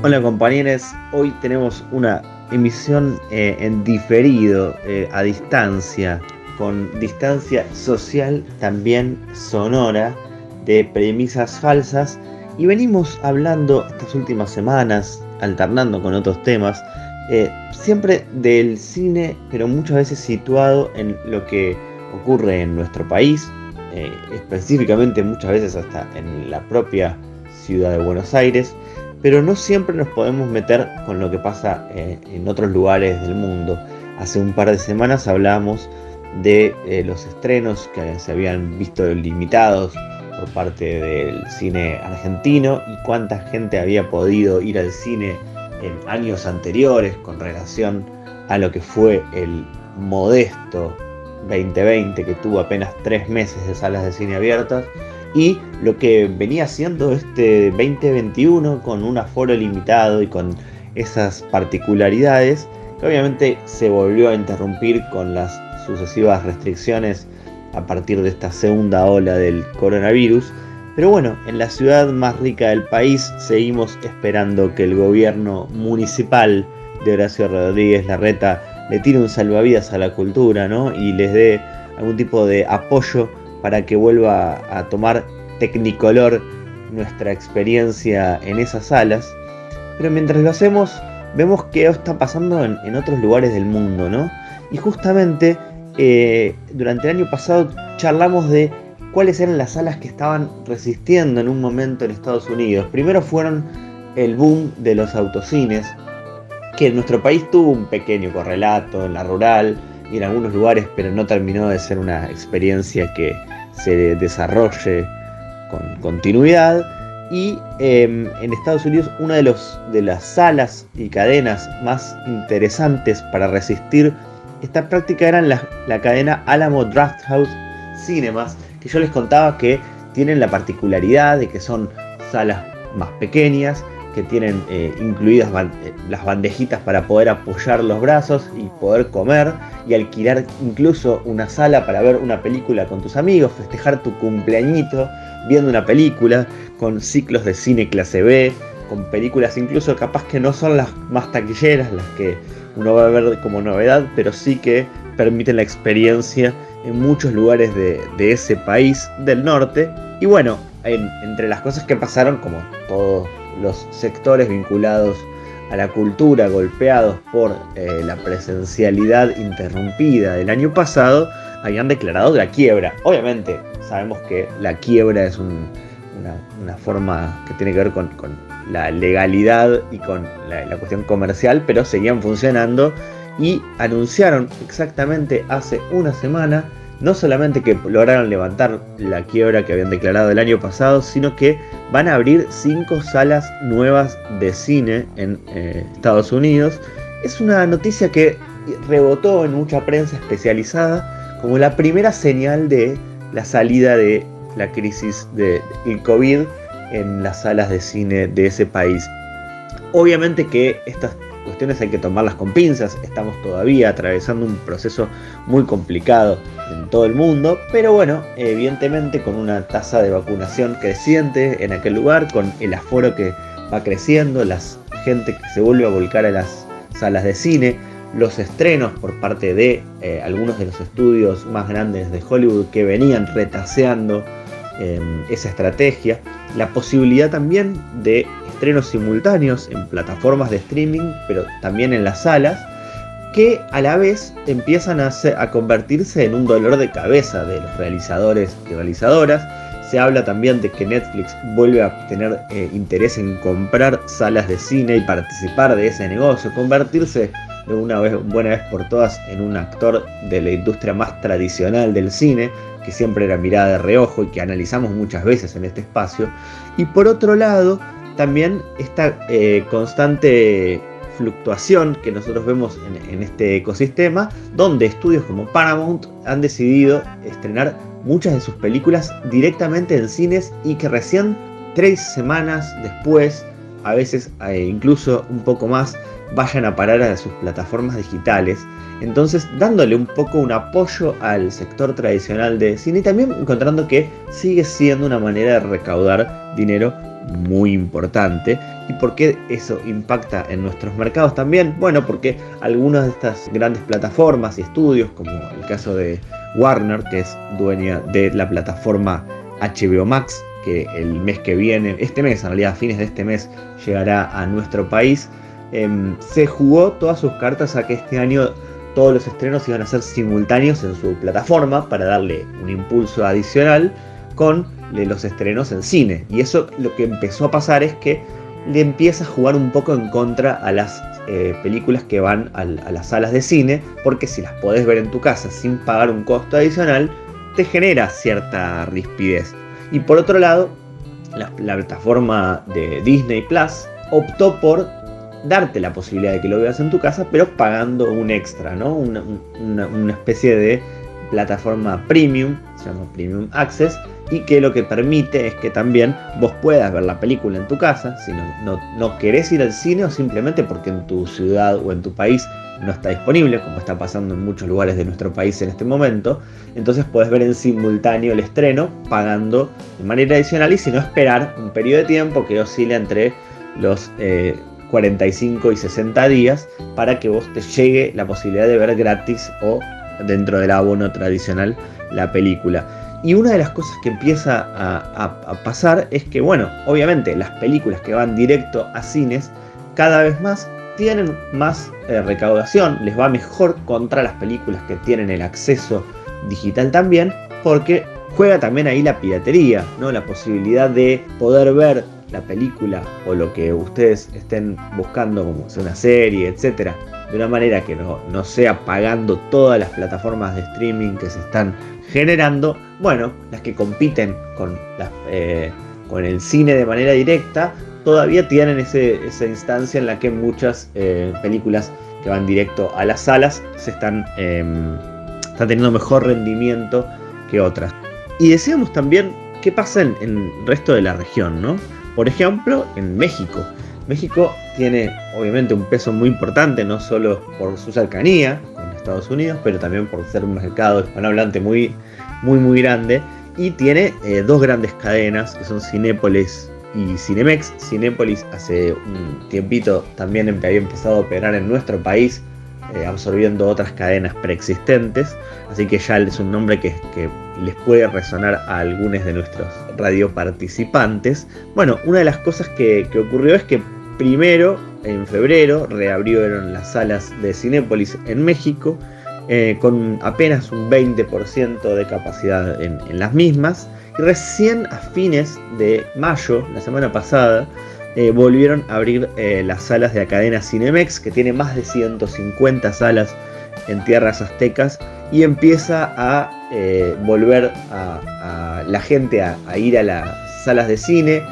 Hola compañeros, hoy tenemos una emisión eh, en diferido, eh, a distancia, con distancia social también sonora de premisas falsas. Y venimos hablando estas últimas semanas, alternando con otros temas, eh, siempre del cine, pero muchas veces situado en lo que ocurre en nuestro país, específicamente muchas veces hasta en la propia ciudad de Buenos Aires, pero no siempre nos podemos meter con lo que pasa eh, en otros lugares del mundo. Hace un par de semanas hablamos de eh, los estrenos que se habían visto limitados por parte del cine argentino y cuánta gente había podido ir al cine en años anteriores con relación a lo que fue el modesto 2020 que tuvo apenas tres meses de salas de cine abiertas y lo que venía siendo este 2021 con un aforo limitado y con esas particularidades que obviamente se volvió a interrumpir con las sucesivas restricciones a partir de esta segunda ola del coronavirus. Pero bueno, en la ciudad más rica del país seguimos esperando que el gobierno municipal de Horacio Rodríguez Larreta le tire un salvavidas a la cultura ¿no? y les dé algún tipo de apoyo para que vuelva a tomar tecnicolor nuestra experiencia en esas salas. Pero mientras lo hacemos, vemos que está pasando en, otros lugares del mundo, ¿no? Y justamente eh, durante el año pasado charlamos de cuáles eran las salas que estaban resistiendo en un momento en Estados Unidos. Primero fueron el boom de los autocines, que en nuestro país tuvo un pequeño correlato en la rural en algunos lugares, pero no terminó de ser una experiencia que se desarrolle con continuidad. Y em, en Estados Unidos una de, los, de las salas y cadenas más interesantes para resistir esta práctica eran la, la cadena Alamo Drafthouse Cinemas, que yo les contaba que tienen la particularidad de que son salas más pequeñas, que tienen eh, incluidas eh, las bandejitas para poder apoyar los brazos y poder comer y alquilar incluso una sala para ver una película con tus amigos, festejar tu cumpleañito viendo una película con ciclos de cine clase B, con películas incluso capaz que no son las más taquilleras, las que uno va a ver como novedad, pero sí que permiten la experiencia en muchos lugares de, ese país del norte. Y bueno, entre las cosas que pasaron, como todos los sectores vinculados a la cultura golpeados por eh, la presencialidad interrumpida del año pasado, habían declarado la quiebra. Obviamente sabemos que la quiebra es una, forma que tiene que ver con, la legalidad y con la, cuestión comercial, pero seguían funcionando y anunciaron exactamente hace una semana no solamente que lograron levantar la quiebra que habían declarado el año pasado, sino que van a abrir cinco salas nuevas de cine en eh, Estados Unidos. Es una noticia que rebotó en mucha prensa especializada como la primera señal de la salida de la crisis del COVID en las salas de cine de ese país. Obviamente que estas cuestiones hay que tomarlas con pinzas, estamos todavía atravesando un proceso muy complicado en todo el mundo, pero bueno, evidentemente con una tasa de vacunación creciente en aquel lugar, con el aforo que va creciendo, la gente que se vuelve a volcar a las salas de cine, los estrenos por parte de eh, algunos de los estudios más grandes de Hollywood que venían retaseando em, esa estrategia, la posibilidad también de estrenos simultáneos en plataformas de streaming, pero también en las salas, que a la vez empiezan a, convertirse en un dolor de cabeza de los realizadores y realizadoras. Se habla también de que Netflix vuelve a tener eh, interés en comprar salas de cine y participar de ese negocio, convertirse de una vez, buena vez por todas en un actor de la industria más tradicional del cine, que siempre era mirada de reojo y que analizamos muchas veces en este espacio. Y por otro lado, también esta eh, constante fluctuación que nosotros vemos en, este ecosistema, donde estudios como Paramount han decidido estrenar muchas de sus películas directamente en cines y que recién tres semanas después, a veces eh, incluso un poco más, vayan a parar a sus plataformas digitales. Entonces dándole un poco un apoyo al sector tradicional de cine y también encontrando que sigue siendo una manera de recaudar dinero muy importante. ¿Y por qué eso impacta en nuestros mercados también? Bueno, porque algunas de estas grandes plataformas y estudios, como el caso de Warner, que es dueña de la plataforma HBO Max, que el mes que viene, este mes, en realidad a fines de este mes, llegará a nuestro país, em, se jugó todas sus cartas a que este año todos los estrenos iban a ser simultáneos en su plataforma para darle un impulso adicional con los estrenos en cine. Y eso lo que empezó a pasar es que le empieza a jugar un poco en contra a las eh, películas que van a, las salas de cine, porque si las podés ver en tu casa sin pagar un costo adicional, te genera cierta rispidez. Y por otro lado, la, plataforma de Disney Plus optó por darte la posibilidad de que lo veas en tu casa, pero pagando un extra, ¿no? Una, una especie de plataforma premium, se llama Premium Access, y que lo que permite es que también vos puedas ver la película en tu casa, si no, no, querés ir al cine o simplemente porque en tu ciudad o en tu país no está disponible, como está pasando en muchos lugares de nuestro país en este momento, entonces puedes ver en simultáneo el estreno pagando de manera adicional y si no esperar un periodo de tiempo que oscila entre los 45 eh, y 60 días para que vos te llegue la posibilidad de ver gratis o dentro del abono tradicional la película. Y una de las cosas que empieza a, pasar es que, bueno, obviamente las películas que van directo a cines cada vez más tienen más eh, recaudación, les va mejor contra las películas que tienen el acceso digital también, porque juega también ahí la piratería, ¿no? La posibilidad de poder ver la película o lo que ustedes estén buscando, como sea una serie, etcétera, de una manera que no, no sea pagando todas las plataformas de streaming que se están generando, bueno, las que compiten con, eh, con el cine de manera directa, todavía tienen esa instancia en la que muchas eh, películas que van directo a las salas se están, em, están teniendo mejor rendimiento que otras. Y decíamos también qué pasa en el resto de la región, ¿no? Por ejemplo, en México. México tiene obviamente un peso muy importante, no solo por su cercanía con Estados Unidos, pero también por ser un mercado hispanohablante muy, muy, muy grande. Y tiene eh, dos grandes cadenas que son Cinépolis y Cinemex. Cinépolis hace un tiempito también había empezado a operar en nuestro país, eh, absorbiendo otras cadenas preexistentes. Así que ya es un nombre que, les puede resonar a algunos de nuestros radioparticipantes. Bueno, una de las cosas que ocurrió es que Primero, en febrero, reabrieron las salas de Cinépolis en México, eh, con apenas un 20% de capacidad en, las mismas. Y recién a fines de mayo, la semana pasada, eh, volvieron a abrir eh, las salas de la cadena Cinemex, que tiene más de 150 salas en tierras aztecas, y empieza a volver a, la gente a ir a las salas de cine,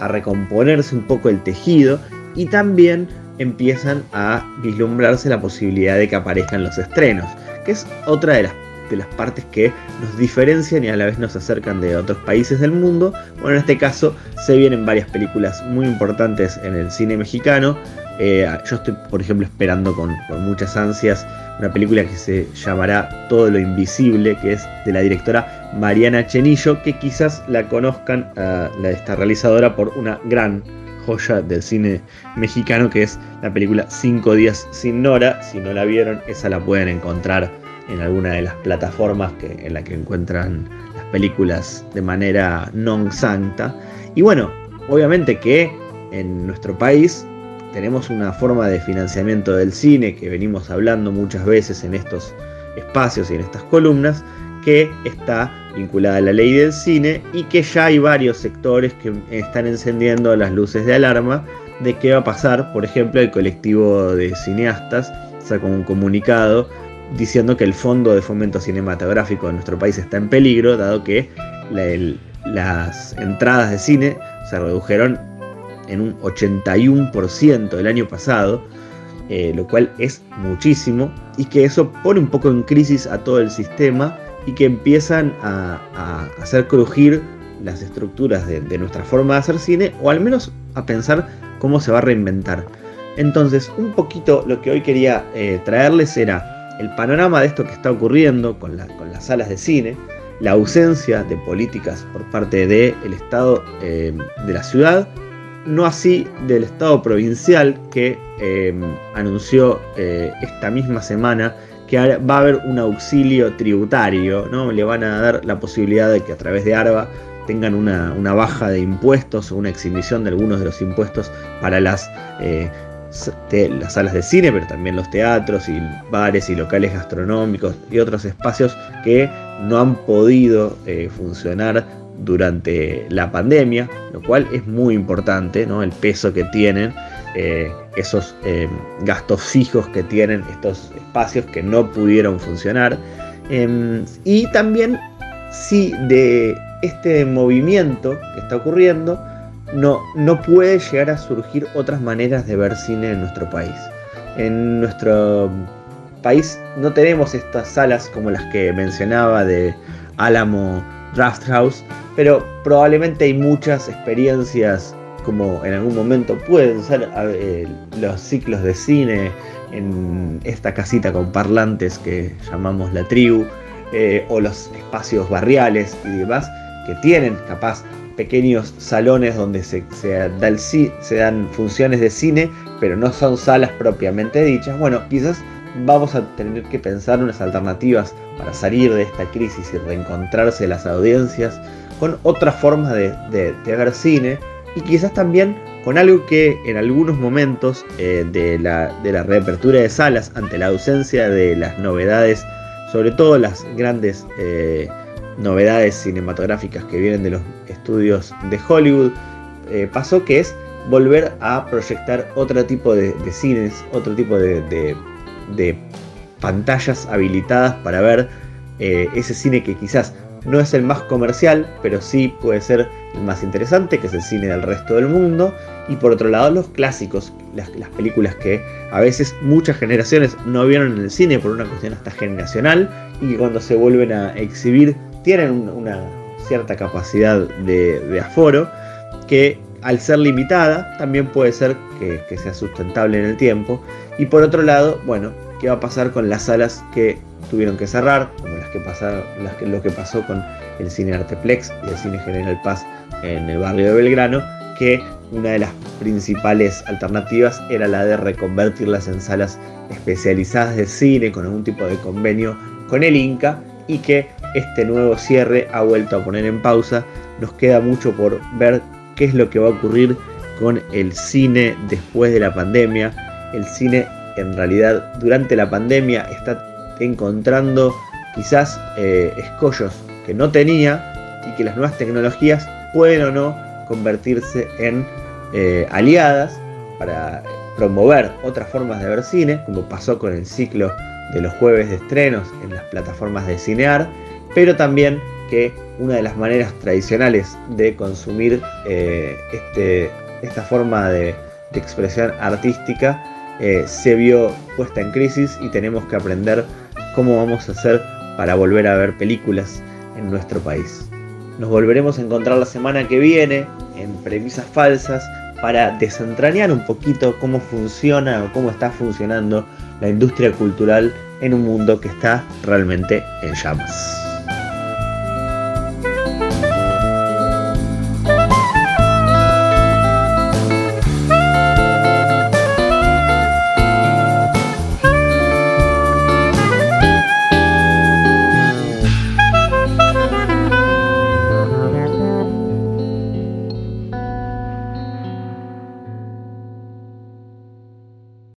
a recomponerse un poco el tejido y también empiezan a vislumbrarse la posibilidad de que aparezcan los estrenos, que es otra de las, de las partes que nos diferencian y a la vez nos acercan de otros países del mundo. Bueno, en este caso se vienen varias películas muy importantes en el cine mexicano. Eh, yo estoy, por ejemplo, esperando con, muchas ansias una película que se llamará Todo lo Invisible, que es de la directora Mariana Chenillo, que quizás la conozcan, la de esta realizadora, por una gran joya del cine mexicano que es la película Cinco días sin Nora. Si no la vieron, esa la pueden encontrar en alguna de las plataformas que, en la que encuentran las películas de manera non santa. Y bueno, obviamente que en nuestro país tenemos una forma de financiamiento del cine que venimos hablando muchas veces en estos espacios y en estas columnas, que está vinculada a la ley del cine y que ya hay varios sectores que están encendiendo las luces de alarma de qué va a pasar. Por ejemplo, el colectivo de cineastas sacó un comunicado diciendo que el fondo de fomento cinematográfico de nuestro país está en peligro, dado que las entradas de cine se redujeron en un 81% el año pasado, eh, lo cual es muchísimo, y que eso pone un poco en crisis a todo el sistema y que empiezan a, hacer crujir las estructuras de, nuestra forma de hacer cine o al menos a pensar cómo se va a reinventar. Entonces, un poquito lo que hoy quería eh, traerles era el panorama de esto que está ocurriendo con, las salas de cine, la ausencia de políticas por parte del Estado eh, de la ciudad no así del Estado provincial que em, anunció eh, esta misma semana que va a haber un auxilio tributario, ¿no? Le van a dar la posibilidad de que a través de ARBA tengan una, baja de impuestos o una exhibición de algunos de los impuestos para las, eh, las salas de cine, pero también los teatros y bares y locales gastronómicos y otros espacios que no han podido eh, funcionar durante la pandemia, lo cual es muy importante, ¿no? el peso que tienen eh, esos eh, gastos fijos que tienen estos espacios que no pudieron funcionar. Em, y también si de este movimiento que está ocurriendo no, no puede llegar a surgir otras maneras de ver cine en nuestro país. En nuestro país no tenemos estas salas como las que mencionaba de Álamo Draft House, pero probablemente hay muchas experiencias como en algún momento pueden ser eh, los ciclos de cine en esta casita con parlantes que llamamos la tribu, eh, o los espacios barriales y demás, que tienen capaz pequeños salones donde se, se dan funciones de cine, pero no son salas propiamente dichas. Bueno, quizás vamos a tener que pensar unas alternativas para salir de esta crisis y reencontrarse las audiencias con otras formas de, de, ver cine y quizás también con algo que en algunos momentos eh, de, la, reapertura de salas ante la ausencia de las novedades, sobre todo las grandes eh, novedades cinematográficas que vienen de los estudios de Hollywood, eh, pasó que es volver a proyectar otro tipo de, cines, otro tipo de pantallas habilitadas para ver eh, ese cine que quizás no es el más comercial, pero sí puede ser el más interesante, que es el cine del resto del mundo. Y por otro lado, los clásicos, las, películas que a veces muchas generaciones no vieron en el cine por una cuestión hasta generacional y que cuando se vuelven a exhibir tienen una cierta capacidad de, aforo que al ser limitada también puede ser que, que sea sustentable en el tiempo. Y por otro lado, bueno, qué va a pasar con las salas que tuvieron que cerrar, como las que pasaron, las que, lo que pasó con el cine Arteplex y el cine General Paz en el barrio de Belgrano, que una de las principales alternativas era la de reconvertirlas en salas especializadas de cine con algún tipo de convenio con el Inca y que este nuevo cierre ha vuelto a poner en pausa. Nos queda mucho por ver qué es lo que va a ocurrir con el cine después de la pandemia. El cine en realidad durante la pandemia está encontrando quizás eh, escollos que no tenía y que las nuevas tecnologías pueden o no convertirse en eh, aliadas para promover otras formas de ver cine, como pasó con el ciclo de los jueves de estrenos en las plataformas de cinear, pero también que una de las maneras tradicionales de consumir eh, este, esta forma de expresión artística eh, se vio puesta en crisis y tenemos que aprender cómo vamos a hacer para volver a ver películas en nuestro país. Nos volveremos a encontrar la semana que viene en Premisas Falsas para desentrañar un poquito cómo funciona o cómo está funcionando la industria cultural en un mundo que está realmente en llamas.